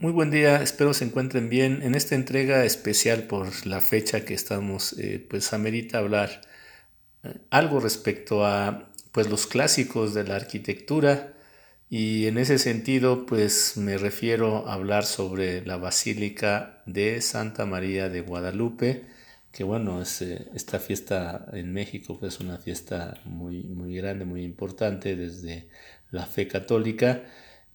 Muy buen día, espero se encuentren bien. En esta entrega especial por la fecha que estamos, eh, pues amerita hablar eh, algo respecto a pues los clásicos de la arquitectura y en ese sentido pues me refiero a hablar sobre la Basílica de Santa María de Guadalupe, que bueno, es, eh, esta fiesta en México pues, es una fiesta muy, muy grande, muy importante desde la fe católica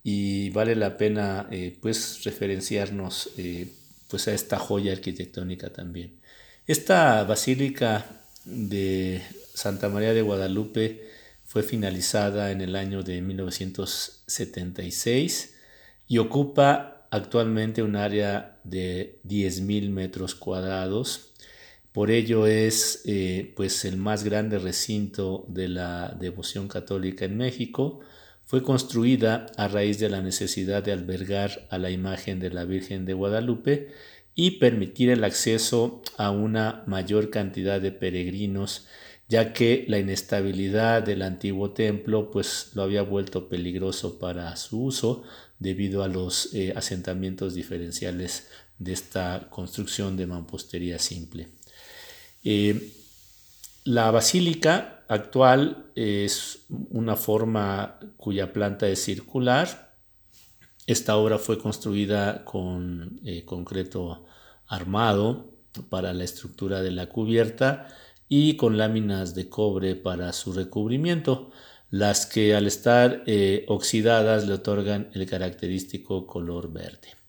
y vale la pena eh, pues referenciarnos eh, pues a esta joya arquitectónica también. Esta basílica de Santa María de Guadalupe fue finalizada en el año de 1976 y ocupa actualmente un área de 10.000 metros cuadrados. Por ello es eh, pues el más grande recinto de la devoción católica en México fue construida a raíz de la necesidad de albergar a la imagen de la Virgen de Guadalupe y permitir el acceso a una mayor cantidad de peregrinos, ya que la inestabilidad del antiguo templo pues lo había vuelto peligroso para su uso debido a los eh, asentamientos diferenciales de esta construcción de mampostería simple. Eh, la basílica actual es una forma cuya planta es circular. Esta obra fue construida con eh, concreto armado para la estructura de la cubierta y con láminas de cobre para su recubrimiento, las que al estar eh, oxidadas le otorgan el característico color verde.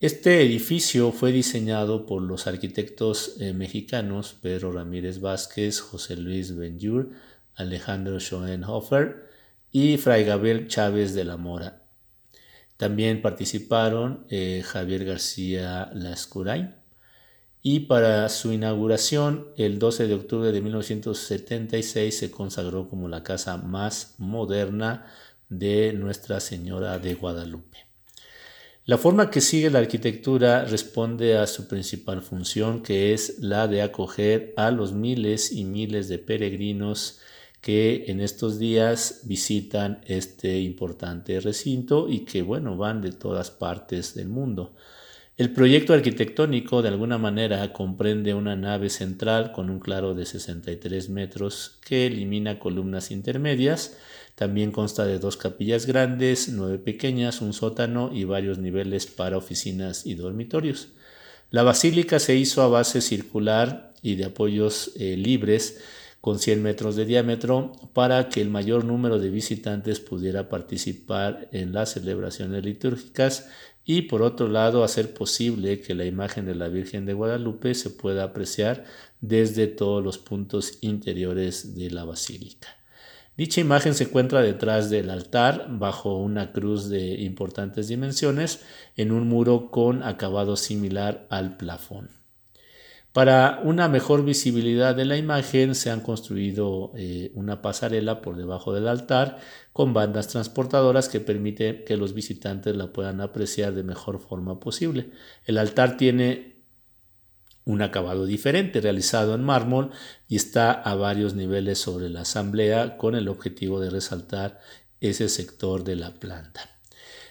Este edificio fue diseñado por los arquitectos eh, mexicanos Pedro Ramírez Vázquez, José Luis Benjur, Alejandro Schoenhofer y Fray Gabriel Chávez de la Mora. También participaron eh, Javier García Lascurain y para su inauguración el 12 de octubre de 1976 se consagró como la casa más moderna de Nuestra Señora de Guadalupe. La forma que sigue la arquitectura responde a su principal función, que es la de acoger a los miles y miles de peregrinos que en estos días visitan este importante recinto y que, bueno, van de todas partes del mundo. El proyecto arquitectónico de alguna manera comprende una nave central con un claro de 63 metros que elimina columnas intermedias también consta de dos capillas grandes, nueve pequeñas, un sótano y varios niveles para oficinas y dormitorios. La basílica se hizo a base circular y de apoyos eh, libres con 100 metros de diámetro para que el mayor número de visitantes pudiera participar en las celebraciones litúrgicas y por otro lado hacer posible que la imagen de la Virgen de Guadalupe se pueda apreciar desde todos los puntos interiores de la basílica. Dicha imagen se encuentra detrás del altar, bajo una cruz de importantes dimensiones, en un muro con acabado similar al plafón. Para una mejor visibilidad de la imagen se han construido eh, una pasarela por debajo del altar con bandas transportadoras que permite que los visitantes la puedan apreciar de mejor forma posible. El altar tiene un acabado diferente realizado en mármol y está a varios niveles sobre la asamblea con el objetivo de resaltar ese sector de la planta.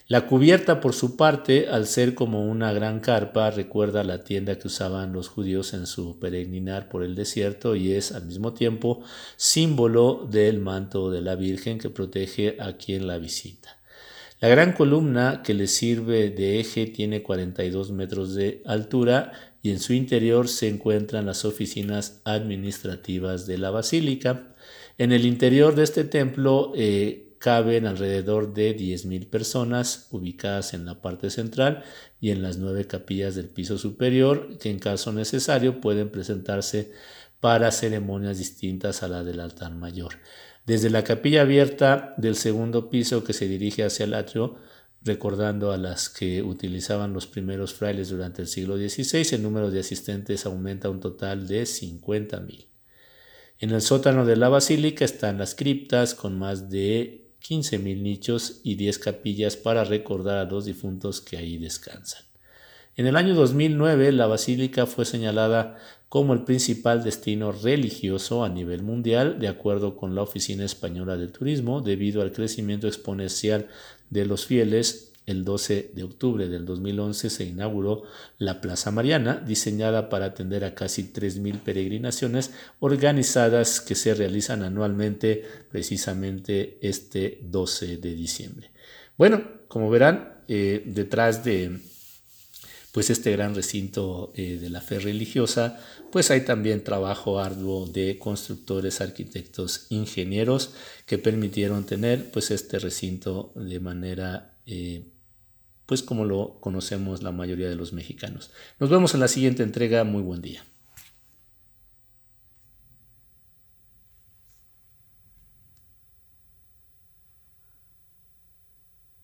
La cubierta, por su parte, al ser como una gran carpa, recuerda la tienda que usaban los judíos en su peregrinar por el desierto y es al mismo tiempo símbolo del manto de la Virgen que protege a quien la visita. La gran columna que le sirve de eje tiene 42 metros de altura y en su interior se encuentran las oficinas administrativas de la basílica. En el interior de este templo eh, caben alrededor de 10.000 personas ubicadas en la parte central y en las nueve capillas del piso superior que en caso necesario pueden presentarse para ceremonias distintas a la del altar mayor. Desde la capilla abierta del segundo piso que se dirige hacia el atrio, recordando a las que utilizaban los primeros frailes durante el siglo XVI, el número de asistentes aumenta a un total de 50.000. En el sótano de la basílica están las criptas con más de 15.000 nichos y 10 capillas para recordar a los difuntos que ahí descansan. En el año 2009 la basílica fue señalada como el principal destino religioso a nivel mundial, de acuerdo con la Oficina Española de Turismo, debido al crecimiento exponencial de los fieles el 12 de octubre del 2011 se inauguró la Plaza Mariana, diseñada para atender a casi 3.000 peregrinaciones organizadas que se realizan anualmente precisamente este 12 de diciembre. Bueno, como verán, eh, detrás de pues este gran recinto eh, de la fe religiosa, pues hay también trabajo arduo de constructores, arquitectos, ingenieros que permitieron tener pues este recinto de manera eh, pues como lo conocemos la mayoría de los mexicanos. Nos vemos en la siguiente entrega. Muy buen día.